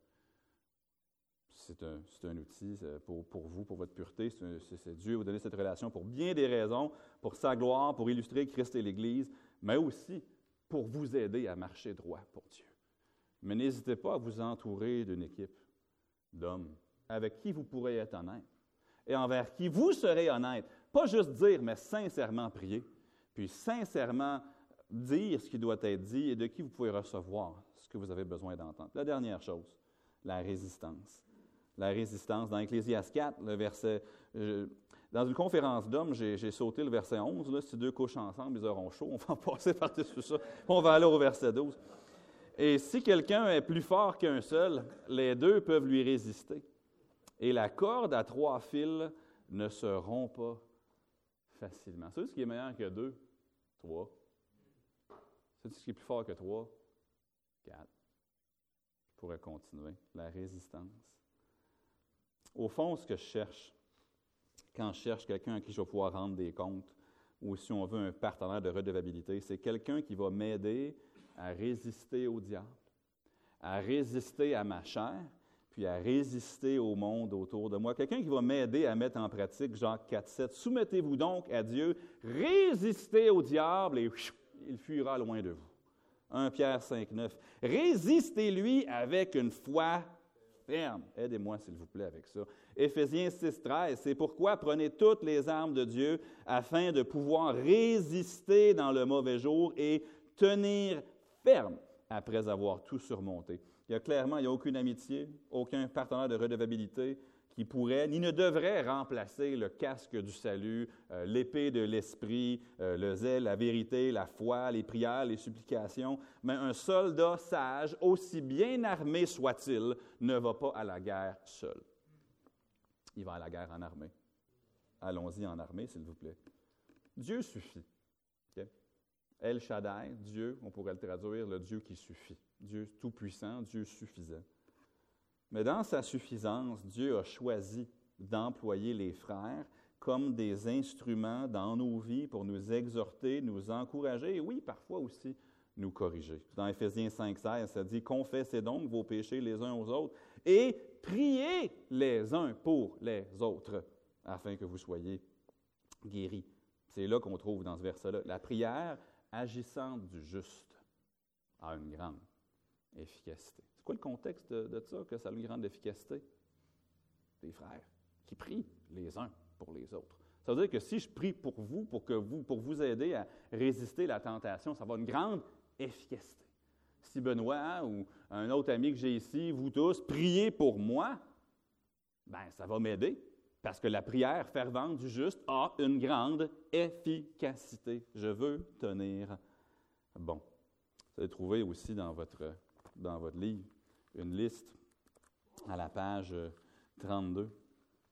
C'est un, un, outil euh, pour, pour, vous, pour votre pureté. C'est Dieu vous donner cette relation pour bien des raisons, pour sa gloire, pour illustrer Christ et l'Église, mais aussi pour vous aider à marcher droit pour Dieu. Mais n'hésitez pas à vous entourer d'une équipe d'hommes avec qui vous pourrez être honnête et envers qui vous serez honnête. Pas juste dire, mais sincèrement prier, puis sincèrement dire ce qui doit être dit et de qui vous pouvez recevoir ce que vous avez besoin d'entendre. La dernière chose, la résistance. La résistance. Dans Ecclésiaste 4, le verset. dans une conférence d'hommes, j'ai sauté le verset 11. Là, si deux couchent ensemble, ils auront chaud. On va passer par-dessus ça. On va aller au verset 12. Et si quelqu'un est plus fort qu'un seul, les deux peuvent lui résister et la corde à trois fils ne se rompt pas facilement. C'est ce qui est meilleur que deux? Trois. C'est ce qui est plus fort que trois? Quatre. Je pourrais continuer. La résistance. Au fond, ce que je cherche, quand je cherche quelqu'un à qui je vais pouvoir rendre des comptes, ou si on veut un partenaire de redevabilité, c'est quelqu'un qui va m'aider à résister au diable, à résister à ma chair, puis à résister au monde autour de moi. Quelqu'un qui va m'aider à mettre en pratique Jacques 4, 7. Soumettez-vous donc à Dieu, résistez au diable et il fuira loin de vous. 1 Pierre 5, 9. Résistez-lui avec une foi ferme. Aidez-moi, s'il vous plaît, avec ça. Éphésiens 6, 13. C'est pourquoi prenez toutes les armes de Dieu afin de pouvoir résister dans le mauvais jour et tenir ferme après avoir tout surmonté. Il y a clairement, il n'y a aucune amitié, aucun partenaire de redevabilité qui pourrait ni ne devrait remplacer le casque du salut, euh, l'épée de l'esprit, euh, le zèle, la vérité, la foi, les prières, les supplications. Mais un soldat sage, aussi bien armé soit-il, ne va pas à la guerre seul. Il va à la guerre en armée. Allons-y en armée, s'il vous plaît. Dieu suffit. El Shaddai, Dieu, on pourrait le traduire, le Dieu qui suffit. Dieu tout-puissant, Dieu suffisant. Mais dans sa suffisance, Dieu a choisi d'employer les frères comme des instruments dans nos vies pour nous exhorter, nous encourager et oui, parfois aussi nous corriger. Dans Éphésiens 5,16, ça dit Confessez donc vos péchés les uns aux autres et priez les uns pour les autres afin que vous soyez guéris. C'est là qu'on trouve dans ce verset-là la prière agissante du juste a une grande efficacité. C'est quoi le contexte de, ça, que ça a une grande efficacité? Des frères qui prient les uns pour les autres. Ça veut dire que si je prie pour vous, pour, que vous, pour vous aider à résister à la tentation, ça va une grande efficacité. Si Benoît ou un autre ami que j'ai ici, vous tous, priez pour moi, ben ça va m'aider parce que la prière fervente du juste a une grande efficacité. Je veux tenir bon. Vous allez trouver aussi dans votre, dans votre livre une liste à la page 32.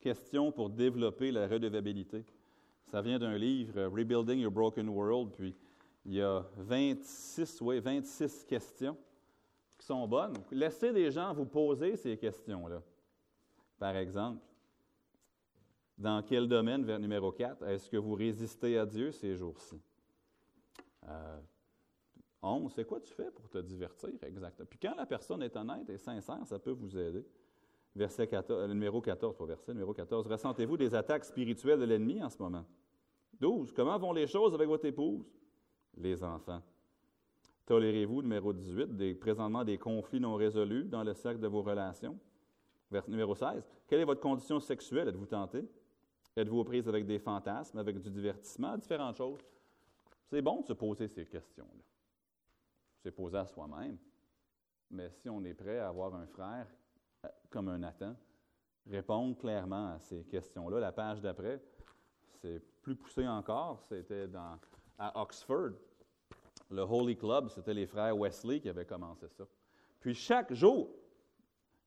Questions pour développer la redevabilité. Ça vient d'un livre, Rebuilding Your Broken World, puis il y a 26, oui, 26 questions qui sont bonnes. Laissez des gens vous poser ces questions-là. Par exemple, dans quel domaine, vers numéro 4, est-ce que vous résistez à Dieu ces jours-ci? Euh, 11, c'est quoi tu fais pour te divertir exactement? Puis quand la personne est honnête et sincère, ça peut vous aider. Verset 14, euh, numéro 14, pas verset, numéro 14. Ressentez-vous des attaques spirituelles de l'ennemi en ce moment? 12. Comment vont les choses avec votre épouse? Les enfants. Tolérez-vous, numéro 18, des, présentement des conflits non résolus dans le cercle de vos relations? Numéro 16. Quelle est votre condition sexuelle? Êtes-vous tenté? Êtes-vous aux prises avec des fantasmes, avec du divertissement, différentes choses? C'est bon de se poser ces questions-là. Poser à soi-même. Mais si on est prêt à avoir un frère euh, comme un Nathan, répondre clairement à ces questions-là, la page d'après, c'est plus poussé encore. C'était à Oxford. Le Holy Club, c'était les frères Wesley qui avaient commencé ça. Puis chaque jour,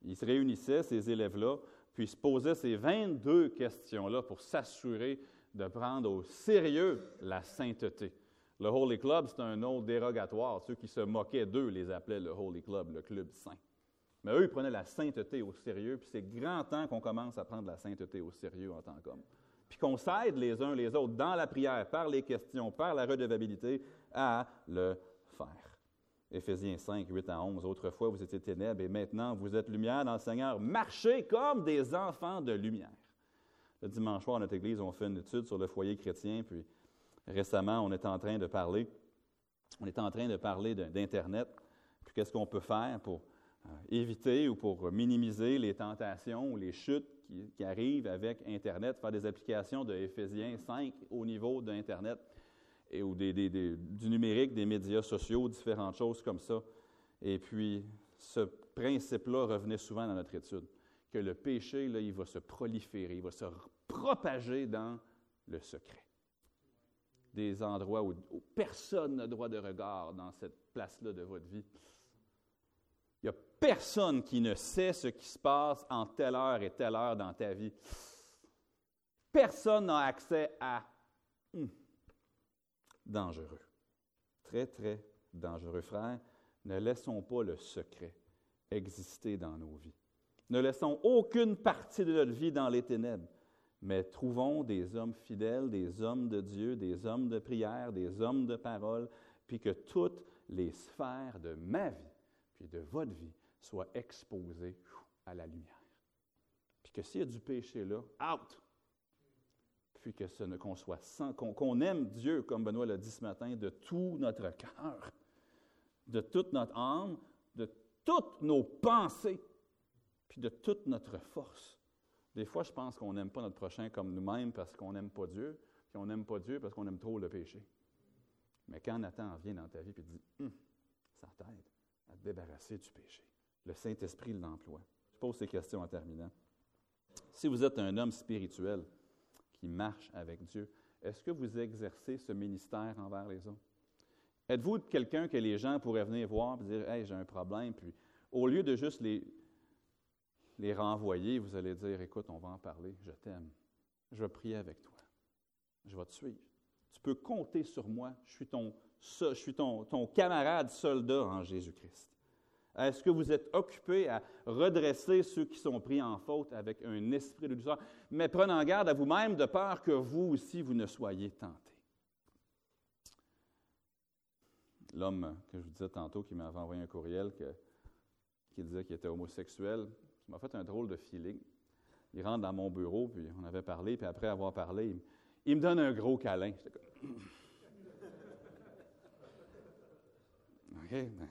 ils se réunissaient, ces élèves-là, puis se posaient ces 22 questions-là pour s'assurer de prendre au sérieux la sainteté. Le Holy Club, c'est un nom dérogatoire. Ceux qui se moquaient d'eux les appelaient le Holy Club, le club saint. Mais eux, ils prenaient la sainteté au sérieux, puis c'est grand temps qu'on commence à prendre la sainteté au sérieux en tant qu'homme. Puis qu'on s'aide les uns les autres dans la prière, par les questions, par la redevabilité, à le faire. Éphésiens 5, 8 à 11. Autrefois, vous étiez ténèbres et maintenant, vous êtes lumière dans le Seigneur. Marchez comme des enfants de lumière. Le dimanche soir, à notre Église, on fait une étude sur le foyer chrétien. Puis récemment, on est en train de parler, on est en train de parler d'Internet. Puis qu'est-ce qu'on peut faire pour euh, éviter ou pour minimiser les tentations ou les chutes qui, arrivent avec Internet, faire des applications de Éphésiens 5 au niveau d'Internet ou du numérique, des médias sociaux, différentes choses comme ça. Et puis, ce principe-là revenait souvent dans notre étude, que le péché, là, il va se proliférer, il va se propager dans le secret. Des endroits où, personne n'a droit de regard dans cette place-là de votre vie. Il n'y a personne qui ne sait ce qui se passe en telle heure et telle heure dans ta vie. Personne n'a accès à... Hmm, dangereux. Très, très dangereux. Frères, ne laissons pas le secret exister dans nos vies. Ne laissons aucune partie de notre vie dans les ténèbres, mais trouvons des hommes fidèles, des hommes de Dieu, des hommes de prière, des hommes de parole, puis que toutes les sphères de ma vie, puis de votre vie, soient exposées à la lumière. Puis que s'il y a du péché là, out! puis que ce qu'on soit sans, qu'on aime Dieu, comme Benoît l'a dit ce matin, de tout notre cœur, de toute notre âme, de toutes nos pensées, puis de toute notre force. Des fois, je pense qu'on n'aime pas notre prochain comme nous-mêmes parce qu'on n'aime pas Dieu, puis on n'aime pas Dieu parce qu'on aime trop le péché. Mais quand Nathan vient dans ta vie et dit hum, ça t'aide à te débarrasser du péché, le Saint-Esprit l'emploie. Je pose ces questions en terminant. Si vous êtes un homme spirituel, qui marche avec Dieu. Est-ce que vous exercez ce ministère envers les autres? Êtes-vous quelqu'un que les gens pourraient venir voir et dire Hey, j'ai un problème, puis au lieu de juste les, les renvoyer, vous allez dire Écoute, on va en parler, je t'aime, je vais prier avec toi, je vais te suivre. Tu peux compter sur moi, je suis ton, je suis ton, ton camarade soldat en Jésus-Christ. Est-ce que vous êtes occupé à redresser ceux qui sont pris en faute avec un esprit de douceur? Mais prenant garde à vous-même de peur que vous aussi, vous ne soyez tentés. L'homme que je vous disais tantôt qui m'avait envoyé un courriel qui disait qu'il était homosexuel, qui m'a fait un drôle de feeling. Il rentre dans mon bureau, puis on avait parlé, puis après avoir parlé, il, me donne un gros câlin. OK, ben,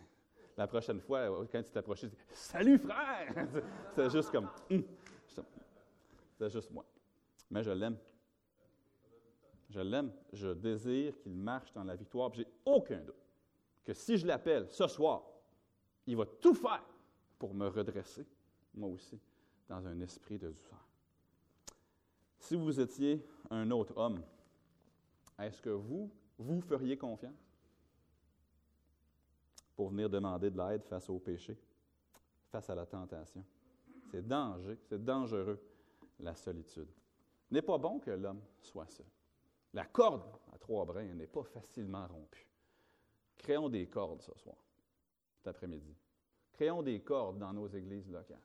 la prochaine fois, quand tu t'approchais, tu dis Salut frère! C'était juste comme. Hum. C'était juste moi. Mais je l'aime. Je l'aime. Je désire qu'il marche dans la victoire. J'ai aucun doute que si je l'appelle ce soir, il va tout faire pour me redresser, moi aussi, dans un esprit de douceur. Si vous étiez un autre homme, est-ce que vous, vous feriez confiance pour venir demander de l'aide face au péché, face à la tentation? C'est danger, c'est dangereux, la solitude. Il n'est pas bon que l'homme soit seul. La corde à trois brins n'est pas facilement rompue. Créons des cordes ce soir, cet après-midi. Créons des cordes dans nos églises locales.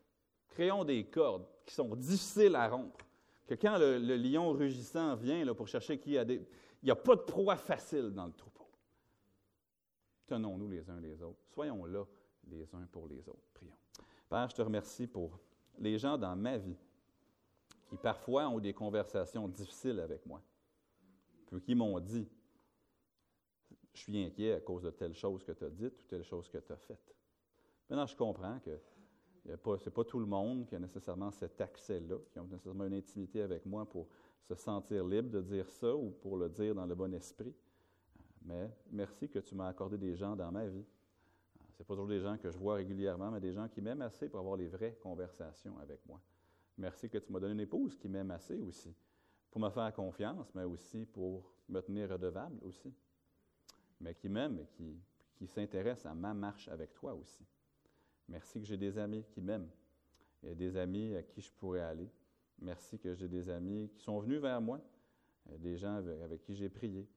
Créons des cordes qui sont difficiles à rompre. Que quand le, lion rugissant vient là, pour chercher qui a des. Il n'y a pas de proie facile dans le troupeau. Tenons-nous les uns les autres. Soyons là les uns pour les autres. Prions. Père, je te remercie pour les gens dans ma vie qui parfois ont des conversations difficiles avec moi, puis qui m'ont dit Je suis inquiet à cause de telle chose que tu as dite ou telle chose que tu as faite. Maintenant, je comprends que ce n'est pas tout le monde qui a nécessairement cet accès-là, qui a nécessairement une intimité avec moi pour se sentir libre de dire ça ou pour le dire dans le bon esprit. Mais merci que tu m'as accordé des gens dans ma vie. Ce pas toujours des gens que je vois régulièrement, mais des gens qui m'aiment assez pour avoir les vraies conversations avec moi. Merci que tu m'as donné une épouse qui m'aime assez aussi, pour me faire confiance, mais aussi pour me tenir redevable aussi. Mais qui m'aime et qui s'intéresse à ma marche avec toi aussi. Merci que j'ai des amis qui m'aiment des amis à qui je pourrais aller. Merci que j'ai des amis qui sont venus vers moi, des gens avec, qui j'ai prié,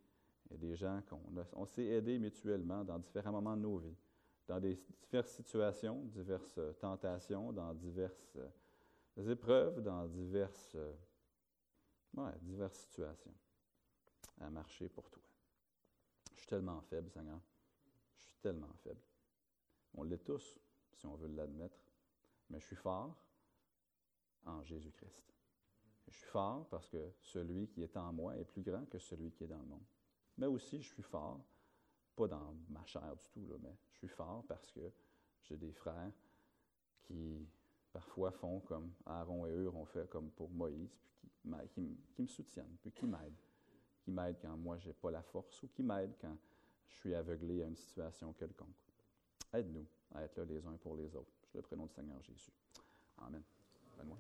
des gens qu'on on s'est aidés mutuellement dans différents moments de nos vies, dans des diverses situations, diverses tentations, dans diverses épreuves, dans diverses, diverses situations à marcher pour toi. Je suis tellement faible, Seigneur. Je suis tellement faible. On l'est tous si on veut l'admettre, mais je suis fort en Jésus-Christ. Je suis fort parce que celui qui est en moi est plus grand que celui qui est dans le monde. Mais aussi, je suis fort, pas dans ma chair du tout, là, mais je suis fort parce que j'ai des frères qui parfois font comme Aaron et eux ont fait comme pour Moïse, puis qui, qui me soutiennent, puis qui m'aident. Qui m'aident quand moi, je n'ai pas la force ou qui m'aident quand je suis aveuglé à une situation quelconque. Aide-nous à être là les uns pour les autres. Je le prénom du Seigneur Jésus. Amen. Benoît?